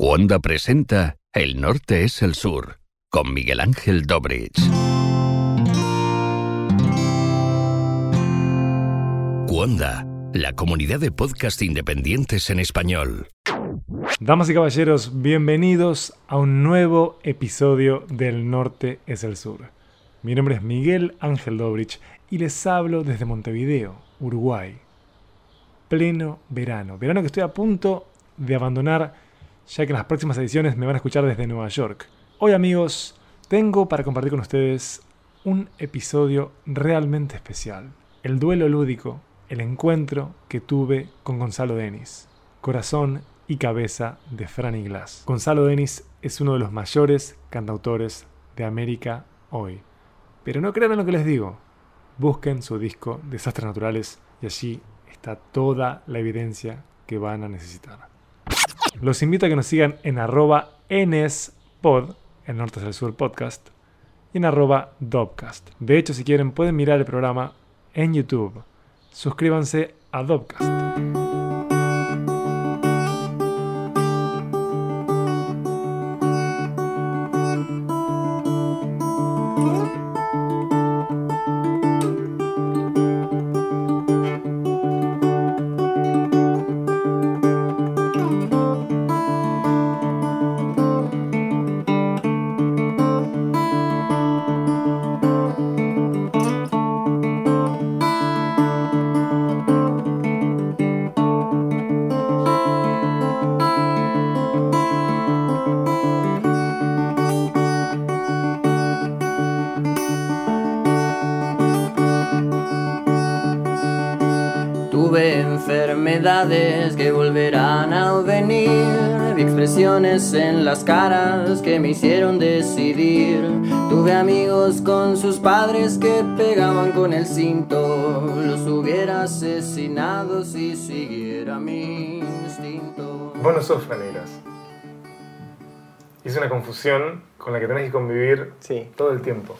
Wanda presenta El norte es el sur, con Miguel Ángel Dobrich. Wanda, la comunidad de podcast independientes en español. Damas y caballeros, bienvenidos a un nuevo episodio del Norte es el Sur. Mi nombre es Miguel Ángel Dobrich y les hablo desde Montevideo, Uruguay. Pleno verano, verano que estoy a punto de abandonar ya que en las próximas ediciones me van a escuchar desde Nueva York. Hoy amigos, tengo para compartir con ustedes un episodio realmente especial. El duelo lúdico, el encuentro que tuve con Gonzalo Denis, corazón y cabeza de Franny Glass. Gonzalo Denis es uno de los mayores cantautores de América hoy. Pero no crean en lo que les digo. Busquen su disco Desastres Naturales y allí está toda la evidencia que van a necesitar. Los invito a que nos sigan en arroba nspod, el norte sur podcast, y en arroba dobcast. De hecho, si quieren, pueden mirar el programa en YouTube. Suscríbanse a Dobcast. Expresiones en las caras que me hicieron decidir. Tuve amigos con sus padres que pegaban con el cinto, los hubiera asesinado si siguiera mi instinto. Vos no sos Franeras. Es una confusión con la que tenés que convivir Sí. todo el tiempo.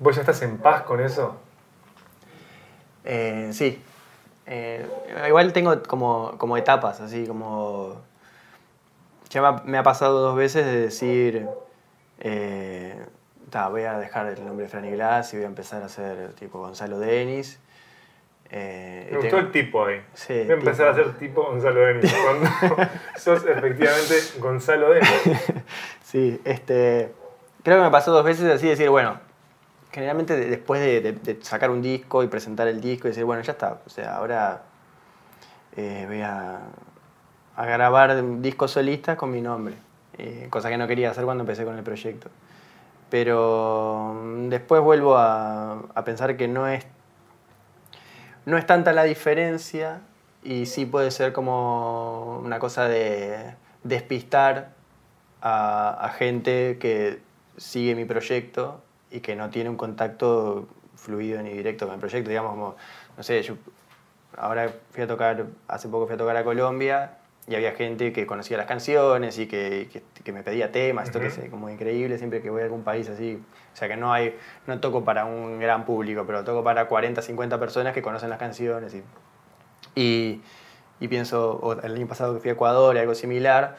¿Vos ya estás en paz con eso? Eh, sí. Eh, igual tengo como, como etapas, así como... Ya me ha, pasado dos veces de decir, eh, ta, voy a dejar el nombre de Franny Glass y voy a empezar a hacer tipo Gonzalo Denis. Eh, Me gustó tengo- el tipo ahí. Sí, Voy a empezar tipo. a ser tipo Gonzalo Denis. Cuando sos efectivamente Gonzalo Denis. Sí, este, creo que me pasó dos veces así decir, bueno, generalmente de- después de, de- de sacar un disco y presentar el disco y decir, bueno, ya está, o sea, ahora eh, voy a, a grabar discos solistas con mi nombre, eh, cosa que no quería hacer cuando empecé con el proyecto. Pero mm, después vuelvo a, a pensar que no es, no es tanta la diferencia y sí puede ser como una cosa de despistar a, a gente que sigue mi proyecto y que no tiene un contacto fluido ni directo con el proyecto. Digamos, como, no sé, yo ahora fui a tocar, hace poco fui a tocar a Colombia y había gente que conocía las canciones y que, que, que me pedía temas, esto que Ujú. es como increíble siempre que voy a algún país así. O sea que no hay, no toco para un gran público, pero toco para 40, 50 personas que conocen las canciones y, y, y pienso, o el año pasado que fui a Ecuador y algo similar,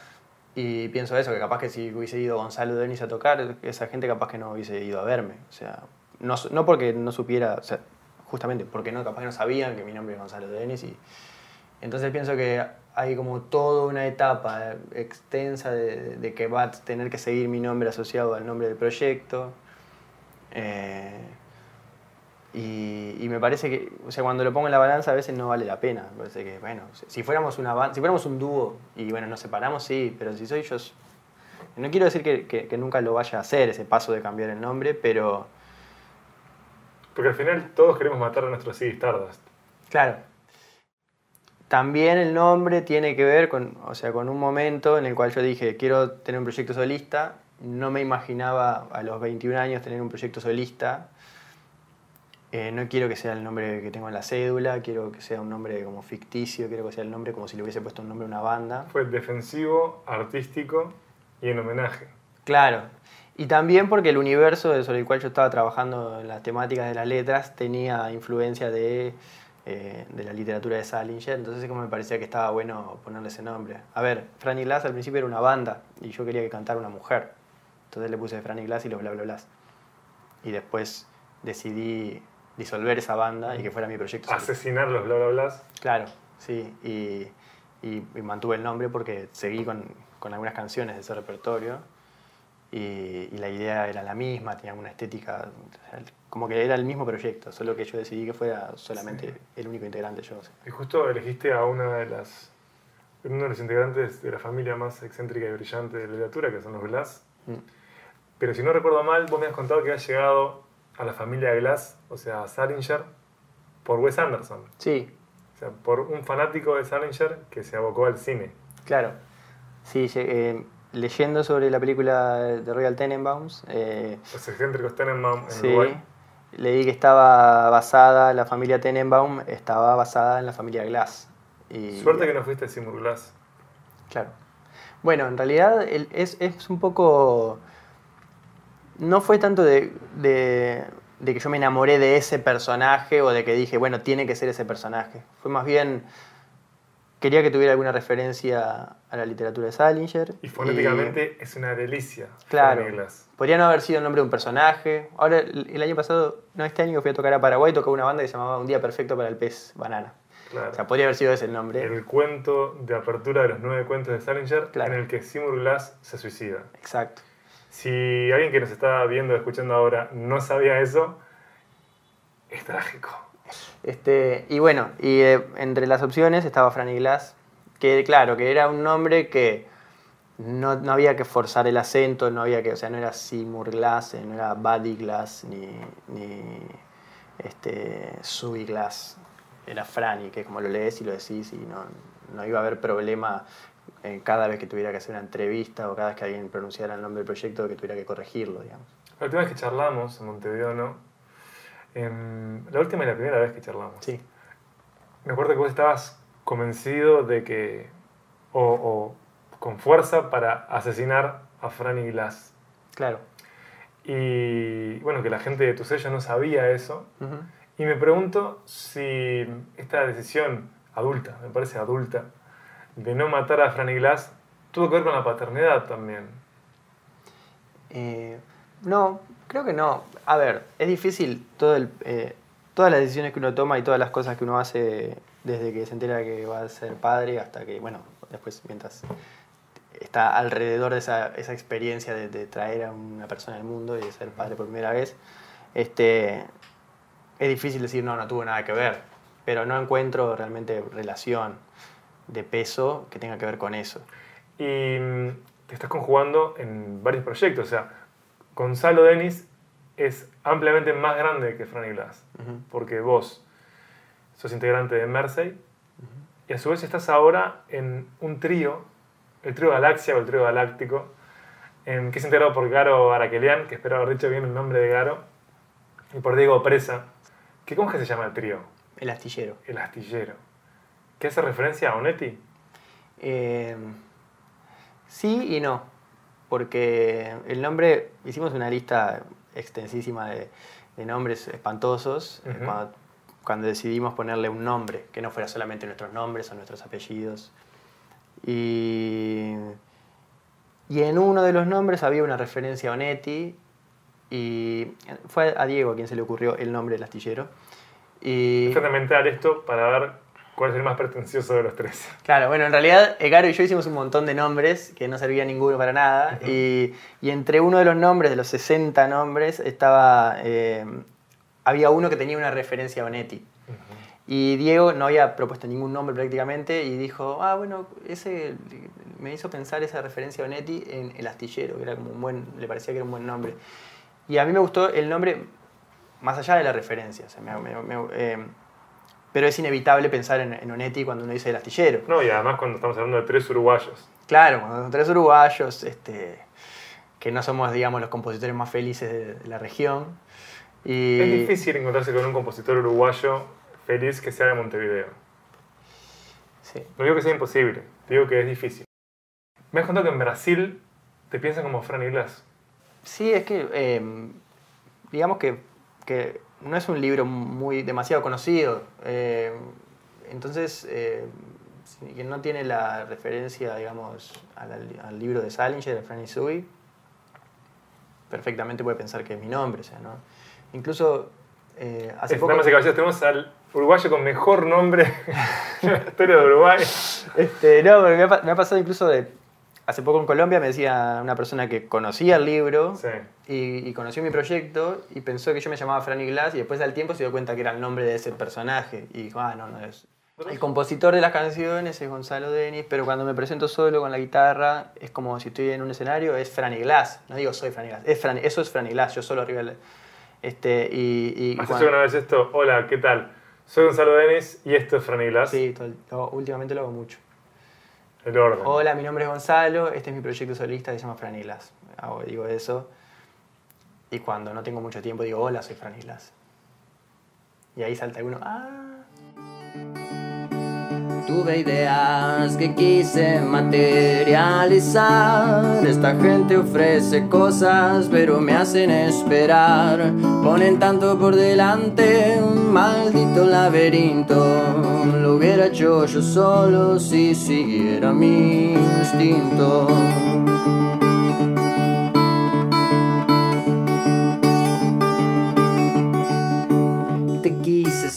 y pienso eso, que capaz que si hubiese ido Gonzalo Denis a tocar, esa gente capaz que no hubiese ido a verme. O sea, no, no porque no supiera, o sea, justamente porque no, capaz que no sabían que mi nombre es Gonzalo Denis. Y, entonces pienso que hay como toda una etapa extensa de, de que va a tener que seguir mi nombre asociado al nombre del proyecto. Eh, y, y me parece que, o sea, cuando lo pongo en la balanza a veces no vale la pena. Me parece que, bueno, si- fuéramos una si fuéramos un dúo y bueno, nos separamos, sí, pero si soy yo, no quiero decir que, que- que nunca lo vaya a hacer, ese paso de cambiar el nombre, pero Porque al final todos queremos matar a nuestros CD Stardust. claro. También el nombre tiene que ver con, o sea, con un momento en el cual yo dije, quiero tener un proyecto solista. No me imaginaba a los 21 años tener un proyecto solista. Eh, no quiero que sea el nombre que tengo en la cédula, quiero que sea un nombre como ficticio, quiero que sea el nombre como si le hubiese puesto un nombre a una banda. Fue defensivo, artístico y en homenaje. Claro. Y también porque el universo sobre el cual yo estaba trabajando en las temáticas de las letras tenía influencia de eh, de la literatura de Salinger, entonces como me parecía que estaba bueno ponerle ese nombre. A ver, Franny Glass al principio era una banda y yo quería que cantara una mujer, entonces le puse Franny Glass y los bla bla bla. Y después decidí disolver esa banda y que fuera mi proyecto. Asesinar los bla bla bla. Claro, sí, y, y, mantuve el nombre porque seguí con, con algunas canciones de ese repertorio y, la idea era la misma, tenía una estética, como que era el mismo proyecto, solo que yo decidí que fuera solamente el único integrante yo. Y justo elegiste a una de las, uno de los integrantes de la familia más excéntrica y brillante de la literatura, que son los Glass. Mm. Pero si no recuerdo mal, vos me has contado que has llegado a la familia Glass, o sea, a Salinger, por Wes Anderson. Sí. O sea, por un fanático de Salinger que se abocó al cine. Claro. Sí, eh, leyendo sobre la película de Royal Tenenbaums. Eh, Los excéntricos Tenenbaum en sí, Leí que estaba basada, la familia Tenenbaum estaba basada en la familia Glass. Y, Suerte que no fuiste Seymour Glass. Claro. Bueno, en realidad es, es un poco... No fue tanto de, de, de, que yo me enamoré de ese personaje o de que dije, bueno, tiene que ser ese personaje. Fue más bien quería que tuviera alguna referencia a la literatura de Salinger. Y fonéticamente es una delicia. Claro. Podría no haber sido el nombre de un personaje. Ahora, el año pasado, no, este año fui a tocar a Paraguay, tocaba una banda que se llamaba Un día perfecto para el pez banana. Claro. O sea, podría haber sido ese el nombre. El cuento de apertura de los nueve cuentos de Salinger, en el que Seymour Glass se suicida. Exacto. Si alguien que nos está viendo, escuchando ahora, no sabía eso, es trágico. Este, y bueno, y eh, entre las opciones estaba Franny Glass, que claro, que era un nombre que no, había que forzar el acento, no había que, o sea, no era Seymour Glass, eh, no era Buddy Glass, ni, ni este, Glass, era Franny, que como lo lees y lo decís y no, no iba a haber problema eh, cada vez que tuviera que hacer una entrevista o cada vez que alguien pronunciara el nombre del proyecto que tuviera que corregirlo, digamos. La última vez que charlamos en Montevideo, ¿no? La última y la primera vez que charlamos. Sí. Me acuerdo que vos estabas convencido de que, o, con fuerza para asesinar a Franny Glass. Claro. Y bueno, que la gente de tu sello no sabía eso. Y me pregunto si esta decisión adulta, me parece adulta, de no matar a Franny Glass, tuvo que ver con la paternidad también. Eh, no, creo que no. A ver, es difícil eh, todas las decisiones que uno toma y todas las cosas que uno hace desde que se entera que va a ser padre hasta que, bueno, después mientras está alrededor de esa, esa experiencia de, traer a una persona al mundo y de ser padre por primera vez, este, es difícil decir, no, no tuvo nada que ver, pero no encuentro realmente relación de peso que tenga que ver con eso. Y mm, te estás conjugando en varios proyectos, o sea, Gonzalo Denis es ampliamente más grande que Franny Glass, porque vos sos integrante de Mersey y a su vez estás ahora en un trío, el trío Galaxia o el trío Galáctico, en, que es integrado por Garo Araquelian, que espero haber dicho bien el nombre de Garo, y por Diego Presa. ¿Qué, ¿Cómo es que se llama el trío? El astillero. El astillero. ¿Qué hace referencia a Onetti? Eh, sí y no porque el nombre, hicimos una lista extensísima de, nombres espantosos eh, cuando, decidimos ponerle un nombre, que no fuera solamente nuestros nombres o nuestros apellidos. Y, y en uno de los nombres había una referencia a Onetti y fue a Diego a quien se le ocurrió el nombre del astillero. Y, es fundamental esto para ver ¿Cuál es el más pretencioso de los tres? Claro, bueno, en realidad Egaro y yo hicimos un montón de nombres que no servía ninguno para nada. y, entre uno de los nombres, de los 60 nombres, estaba. Eh, había uno que tenía una referencia a Onetti. Y Diego no había propuesto ningún nombre prácticamente y dijo, ah, bueno, ese me hizo pensar esa referencia a Onetti en El Astillero, que era como un buen, le parecía que era un buen nombre. Y a mí me gustó el nombre más allá de la referencia. O sea, eh, pero es inevitable pensar en, en, Onetti cuando uno dice el astillero. No, y además cuando estamos hablando de tres uruguayos. Claro, cuando son tres uruguayos, este, que no somos, digamos, los compositores más felices de, la región. Y... Es difícil encontrarse con un compositor uruguayo feliz que sea de Montevideo. Sí. No digo que sea imposible, digo que es difícil. Me has contado que en Brasil te piensan como Franny Glass. Sí, es que, em, digamos que, que no es un libro muy demasiado conocido. Eh, entonces, eh, no tiene la referencia, digamos, al, libro de Salinger, de Franny Sui, perfectamente puede pensar que es mi nombre, o sea, ¿no? Incluso eh, hace poco... tenemos al uruguayo con mejor nombre en la historia de Uruguay. Este, no, me ha, me ha pasado incluso de hace poco en Colombia me decía una persona que conocía el libro y, conoció mi proyecto y pensó que yo me llamaba Franny Glass y después al tiempo se dio cuenta que era el nombre de ese personaje y dijo, ah, no, no es. El compositor de las canciones es Gonzalo Denis, pero cuando me presento solo con la guitarra es como si estoy en un escenario, es Franny Glass. No digo soy Franny Glass, es eso es Franny Glass, yo solo arriba. Este, y, y ¿Has hecho una vez esto? Hola, ¿qué tal? Soy Gonzalo Denis y esto es Franny Glass. Sí, últimamente lo hago mucho. Hola, mi nombre es Gonzalo, este es mi proyecto solista que se llama Franilas. digo eso. Y cuando no tengo mucho tiempo digo, hola, soy Franilas. Y ahí salta uno, ah. Tuve ideas que quise materializar. Esta gente ofrece cosas, pero me hacen esperar. Ponen tanto por delante, un maldito laberinto. Lo hubiera hecho yo solo si siguiera mi instinto.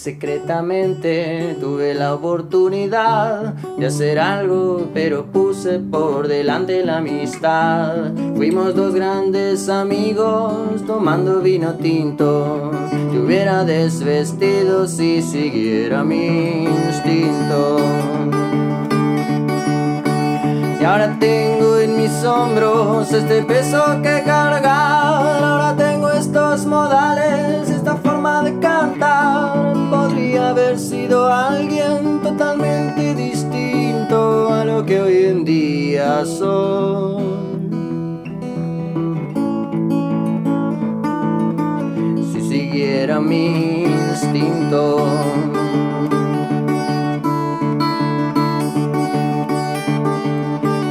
Secretamente tuve la oportunidad de hacer algo, pero puse por delante la amistad. Fuimos dos grandes amigos tomando vino tinto. Te hubiera desvestido si siguiera mi instinto. Y ahora tengo en mis hombros este peso que cargar. Ahora tengo estos modales, haber sido alguien totalmente distinto a lo que hoy en día soy. Si siguiera mi instinto.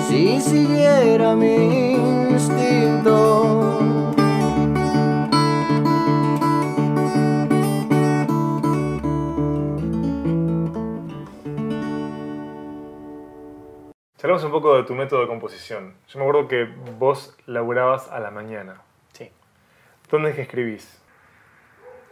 Si siguiera mi Hablamos un poco de tu método de composición. Yo me acuerdo que vos laburabas a la mañana. Sí. ¿Dónde es que escribís?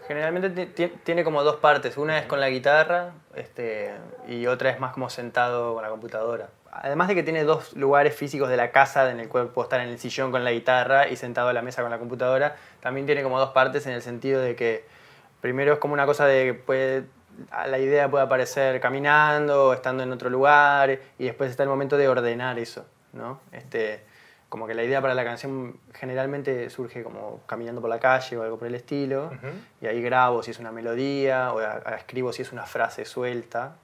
Generalmente tiene como dos partes. Una es con la guitarra este, y otra es más como sentado con la computadora. Además de que tiene dos lugares físicos de la casa en el cual puedo estar en el sillón con la guitarra y sentado a la mesa con la computadora, también tiene como dos partes en el sentido de que primero es como una cosa de que puede la idea puede aparecer caminando, estando en otro lugar, y después está el momento de ordenar eso, ¿no? Este, como que la idea para la canción generalmente surge como caminando por la calle o algo por el estilo, y ahí grabo si es una melodía, o escribo si es una frase suelta,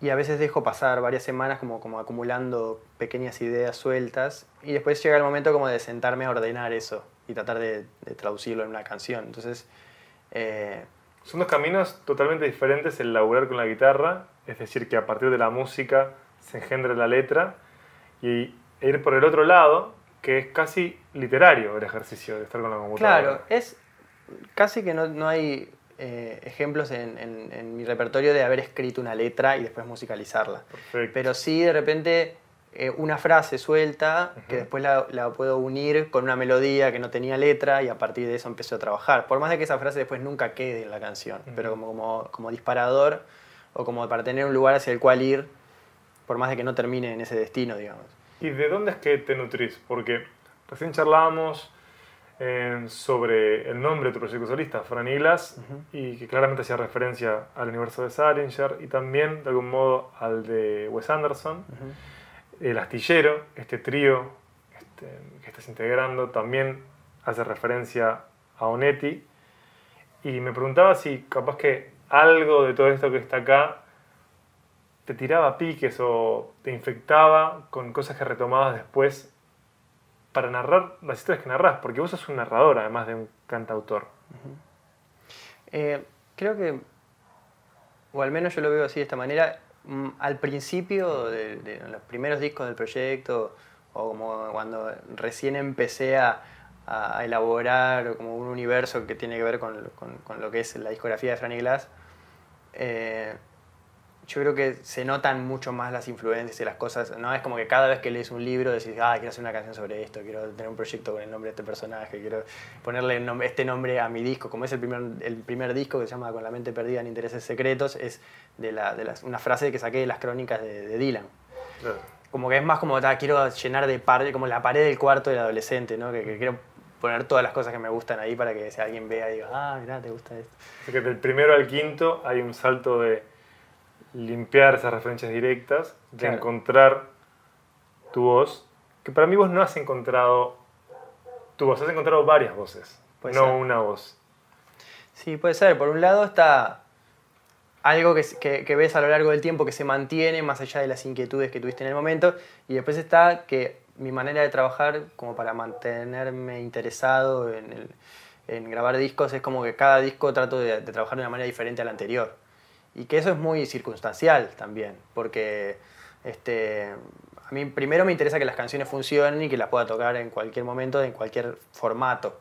y a veces dejo pasar varias semanas como, como acumulando pequeñas ideas sueltas, y después llega el momento como de sentarme a ordenar eso, y tratar de, traducirlo en una canción. Entonces, eh, son dos caminos totalmente diferentes el laburar con la guitarra, es decir, que a partir de la música se engendra la letra, y ir por el otro lado, que es casi literario el ejercicio de estar con la computadora. Claro, es casi que no, hay eh, ejemplos en, mi repertorio de haber escrito una letra y después musicalizarla. Perfecto. Pero sí, de repente eh, una frase suelta que después la, puedo unir con una melodía que no tenía letra y a partir de eso empecé a trabajar. Por más de que esa frase después nunca quede en la canción, pero como, como, como, disparador o como para tener un lugar hacia el cual ir, por más de que no termine en ese destino, digamos. ¿Y de dónde es que te nutrís? Porque recién charlábamos eh, sobre el nombre de tu proyecto solista, Fran y que claramente hacía referencia al universo de Salinger y también de algún modo al de Wes Anderson. El Astillero, este trío este, que estás integrando, también hace referencia a Onetti. Y me preguntaba si capaz que algo de todo esto que está acá te tiraba piques o te infectaba con cosas que retomabas después para narrar las historias que narras, porque vos sos un narrador además de un cantautor. Eh, creo que, o al menos yo lo veo así de esta manera, al principio de, los primeros discos del proyecto, o como cuando recién empecé a, elaborar como un universo que tiene que ver con, con- con lo que es la discografía de Franny Glass, eh, yo creo que se notan mucho más las influencias y las cosas, ¿no? Es como que cada vez que lees un libro decís, ah, quiero hacer una canción sobre esto, quiero tener un proyecto con el nombre de este personaje, quiero ponerle nom- este nombre a mi disco. Como es el primer, el primer disco que se llama Con la mente perdida en intereses secretos, es de, la, de las- una frase que saqué de las crónicas de, de Dylan. Claro. Como que es más como, "Ah, quiero llenar de par, como la pared del cuarto del adolescente, ¿no? Que, que quiero poner todas las cosas que me gustan ahí para que si alguien vea diga, ah, mirá, te gusta esto. Así que del primero al quinto hay un salto de limpiar esas referencias directas, de Claro. encontrar tu voz, que para mí vos no has encontrado tu voz, has encontrado varias voces, Puede no ser. una voz. Sí, puede ser. Por un lado está algo que, que- que ves a lo largo del tiempo que se mantiene más allá de las inquietudes que tuviste en el momento. Y después está que mi manera de trabajar como para mantenerme interesado en, el- en grabar discos es como que cada disco trato de, de trabajar de una manera diferente al anterior. Y que eso es muy circunstancial también, porque este, a mí primero me interesa que las canciones funcionen y que las pueda tocar en cualquier momento, en cualquier formato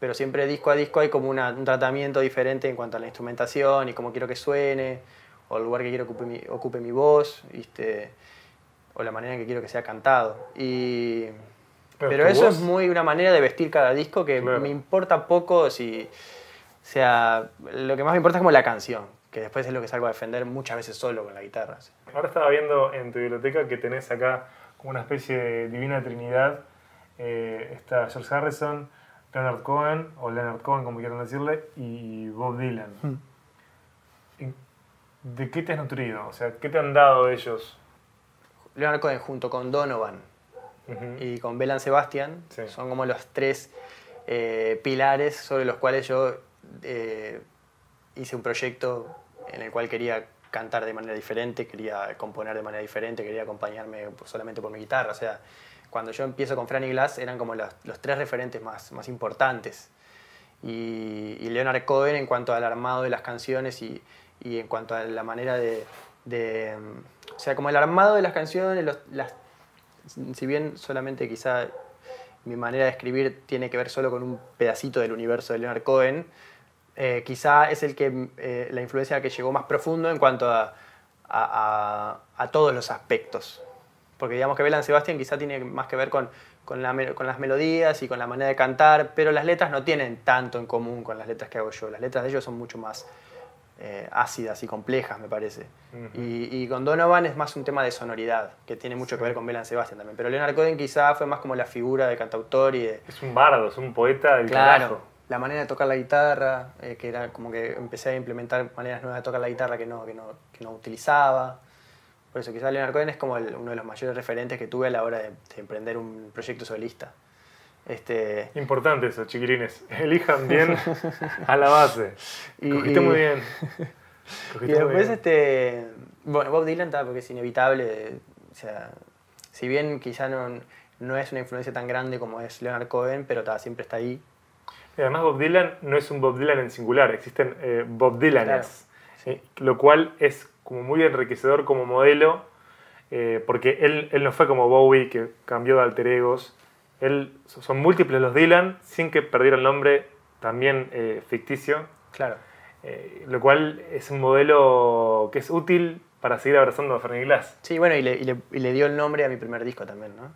pero siempre disco a disco hay como una- un tratamiento diferente en cuanto a la instrumentación y cómo quiero que suene, o el lugar que quiero que ocupe mi, ocupe mi voz, ¿viste? o la manera en que quiero que sea cantado. Y, Pero pero eso voz- es muy una manera de vestir cada disco que Claro. me importa poco si... O sea, lo que más me importa es como la canción, que después es lo que salgo a defender muchas veces solo con la guitarra. ¿sí? Ahora estaba viendo en tu biblioteca que tenés acá como una especie de divina trinidad. Eh, está George Harrison, Leonard Cohen, o Leonard Cohen como quieran decirle, y Bob Dylan. ¿En- ¿De qué te has nutrido? O sea, ¿qué te han dado ellos? Leonard Cohen junto con Donovan y con Belan Sebastian Sí. son como los tres eh, pilares sobre los cuales yo eh, hice un proyecto en el cual quería cantar de manera diferente, quería componer de manera diferente, quería acompañarme solamente por mi guitarra. O sea, cuando yo empiezo con Franny Glass eran como los, los tres referentes más, más importantes. Y, y Leonard Cohen en cuanto al armado de las canciones y, y en cuanto a la manera de, de, O sea, como el armado de las canciones, los- las, si bien solamente quizá mi manera de escribir tiene que ver solo con un pedacito del universo de Leonard Cohen, eh, quizá es el que eh, la influencia que llegó más profundo en cuanto a, a- a- a todos los aspectos. Porque digamos que Belan Sebastian quizá tiene más que ver con, con, la me- con las melodías y con la manera de cantar, pero las letras no tienen tanto en común con las letras que hago yo. Las letras de ellos son mucho más eh, ácidas y complejas, me parece. Y, y con Donovan es más un tema de sonoridad, que tiene mucho que ver con Belan Sebastian también. Pero Leonard Cohen quizá fue más como la figura de cantautor y de, Es un bardo, es un poeta del Claro, carajo. La manera de tocar la guitarra, eh, que era como que empecé a implementar maneras nuevas de tocar la guitarra que no, que no, que no utilizaba. Por eso quizás Leonard Cohen es como el- uno de los mayores referentes que tuve a la hora de, de emprender un proyecto solista. Este, Importante eso, chiquilines. Elijan bien a la base. Y- Cogiste y- muy bien. y Cogiste muy después, bien. este, bueno, Bob Dylan, ta, porque es inevitable, o sea, si bien quizá no, no es una influencia tan grande como es Leonard Cohen, pero ta, siempre está ahí. Y además Bob Dylan no es un Bob Dylan en singular, existen eh, Bob Dylanes, Claro, sí. lo cual es como muy enriquecedor como modelo, eh, porque él, él no fue como Bowie que cambió de alter egos, él, son múltiples los Dylan sin que perdiera el nombre también eh, ficticio, Claro. lo cual es un modelo que es útil para seguir abrazando a Fernie Glass. Sí, bueno, y le, y le- y le dio el nombre a mi primer disco también, ¿no?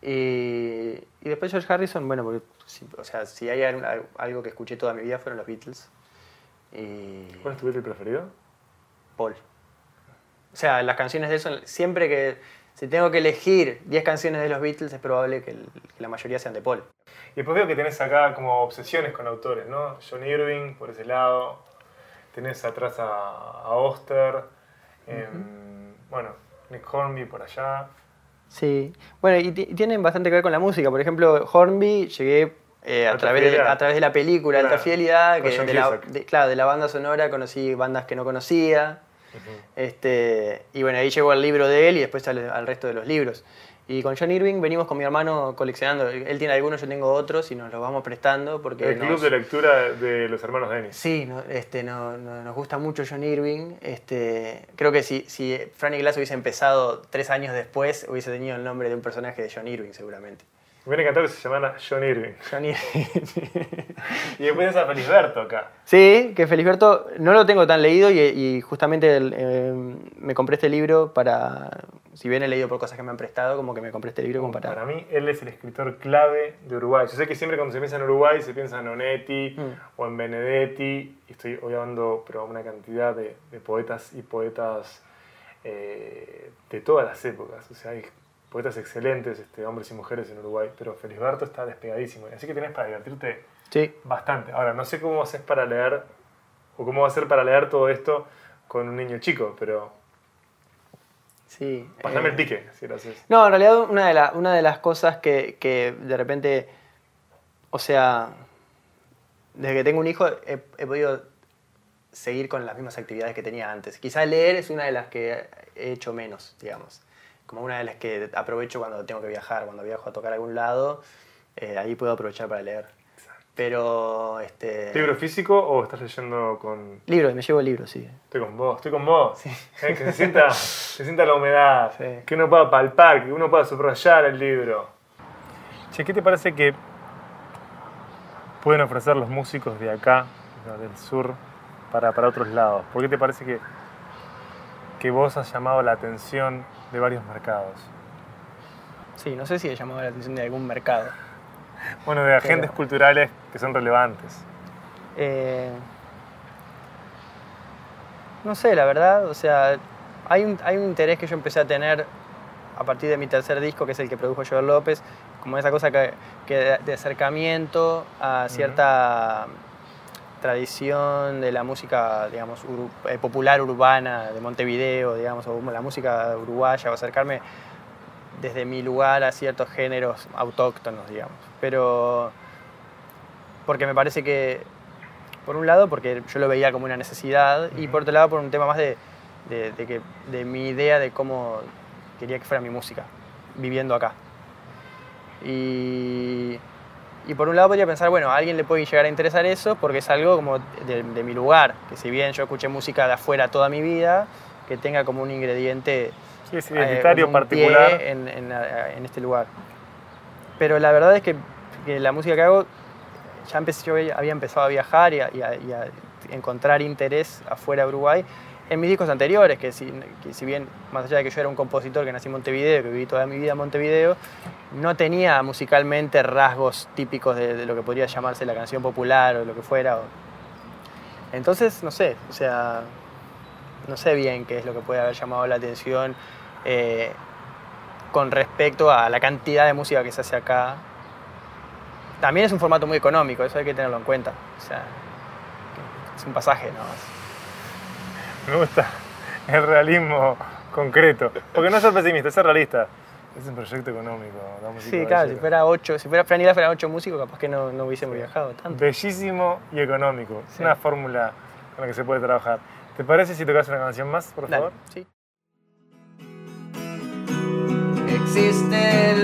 Y, y después George Harrison, bueno, porque, sí, o sea, si hay algo- que escuché toda mi vida fueron los Beatles y ¿Cuál es tu Beatle preferido? Paul. O sea, las canciones de son, siempre que, si tengo que elegir 10 canciones de los Beatles, es probable que, el- que la mayoría sean de Paul. Y después veo que tenés acá como obsesiones con autores, ¿no? John Irving por ese lado, tenés atrás a, a Oster, em, bueno, Nick Hornby por allá. Sí, bueno, y tienen bastante que ver con la música. Por ejemplo, Hornby llegué eh, a, Alta través de, Fidelidad. a través de la película Alta Claro, Fidelidad, que John de la, de- claro, de la banda sonora conocí bandas que no conocía. Este, y bueno, ahí llegó el libro de él y después al, al resto de los libros. Y con John Irving venimos con mi hermano coleccionando. Él tiene algunos, yo tengo otros y nos los vamos prestando porque El club nos- de lectura de los hermanos Dennis. Sí, no, este, no, no- nos gusta mucho John Irving. Este, creo que si, si Franny Glass hubiese empezado tres años después, hubiese tenido el nombre de un personaje de John Irving, seguramente. Me hubiera encantado que se llamara John Irving. Johnny. Y después esa Felisberto acá. Sí, que Felisberto no lo tengo tan leído y, y justamente el, eh, me compré este libro para, si bien he leído por cosas que me han prestado, como que me compré este libro como para... Para mí, él es el escritor clave de Uruguay. Yo sé que siempre cuando se piensa en Uruguay se piensa en Onetti Mm. o en Benedetti. Y estoy hablando, pero una cantidad de, de poetas y poetas eh, de todas las épocas. O sea, hay poetas excelentes, este, hombres y mujeres en Uruguay. Pero Felisberto está despegadísimo. Así que tenés para divertirte Sí, bastante. Ahora, no sé cómo haces para leer, o cómo va a ser para leer todo esto con un niño chico, pero sí. pasame eh, el pique, si lo haces. No, en realidad una de, la- una de las cosas que, que de repente, o sea, desde que tengo un hijo he, he podido seguir con las mismas actividades que tenía antes. Quizá leer es una de las que he hecho menos, digamos. Como una de las que aprovecho cuando tengo que viajar, cuando viajo a tocar a algún lado, eh, ahí puedo aprovechar para leer. Pero, este... ¿Libro físico o estás leyendo con... Libro, me llevo libros, sí. Estoy con vos, estoy con vos. Eh, que se sienta, se sienta la humedad, Sí. que uno pueda palpar, que uno pueda subrayar el libro. Che, ¿qué te parece que pueden ofrecer los músicos de acá, del sur, para, para otros lados? ¿Por qué te parece que, que vos has llamado la atención de varios mercados? Sí, no sé si he llamado la atención de algún mercado. Bueno, de agentes culturales que son relevantes. Eh, no sé, la verdad, o sea, hay un, hay un interés que yo empecé a tener a partir de mi tercer disco, que es el que produjo Joel López, como esa cosa que, que de, de acercamiento a cierta tradición de la música, digamos, eh, popular urbana de Montevideo, digamos, o la música uruguaya, o acercarme desde mi lugar a ciertos géneros autóctonos, digamos. Pero porque me parece que, por un lado, porque yo lo veía como una necesidad, y por otro lado, por un tema más de, de, de que, de mi idea de cómo quería que fuera mi música, viviendo acá. Y, y por un lado podría pensar, bueno, a alguien le puede llegar a interesar eso porque es algo como de, de mi lugar, que si bien yo escuché música de afuera toda mi vida, que tenga como un ingrediente Sí, es eh, identitario pie particular. en, en, eh, en este lugar. Pero la verdad es que, que la música que hago, ya empecé, yo había empezado a viajar y a, y a- y a encontrar interés afuera de Uruguay en mis discos anteriores, que si, que si bien, más allá de que yo era un compositor que nací en Montevideo, que viví toda mi vida en Montevideo, no tenía musicalmente rasgos típicos de, de lo que podría llamarse la canción popular o lo que fuera. o- Entonces, no sé, o sea, no sé bien qué es lo que puede haber llamado la atención eh, con respecto a la cantidad de música que se hace acá. También es un formato muy económico, eso hay que tenerlo en cuenta. O sea, es un pasaje más. Me gusta el realismo concreto. Porque no ser pesimista, ser realista. Es un proyecto económico. Sí, claro, si fuera ocho, si fuera Franila fueran ocho músicos, capaz que no, no hubiésemos viajado tanto. Bellísimo y económico. Sí. Una fórmula con la que se puede trabajar. ¿Te parece si tocas una canción más, por Dale, favor? sí. Existe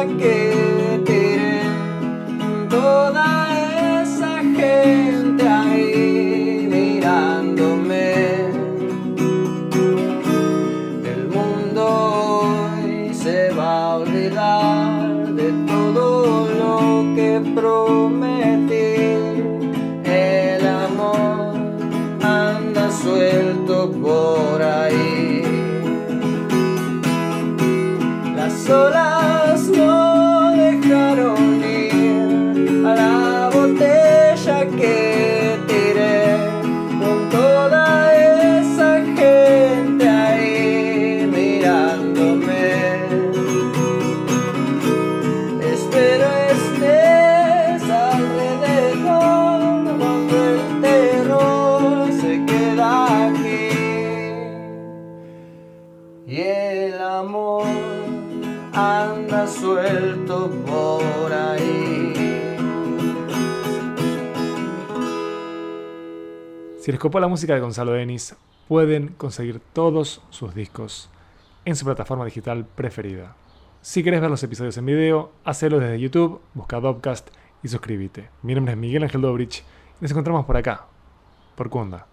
again. Copó la música de Gonzalo Denis, pueden conseguir todos sus discos en su plataforma digital preferida. Si querés ver los episodios en video, hacelo desde YouTube, busca Dopcast y suscríbete. Mi nombre es Miguel Ángel Dobrich y nos encontramos por acá, por Kunda.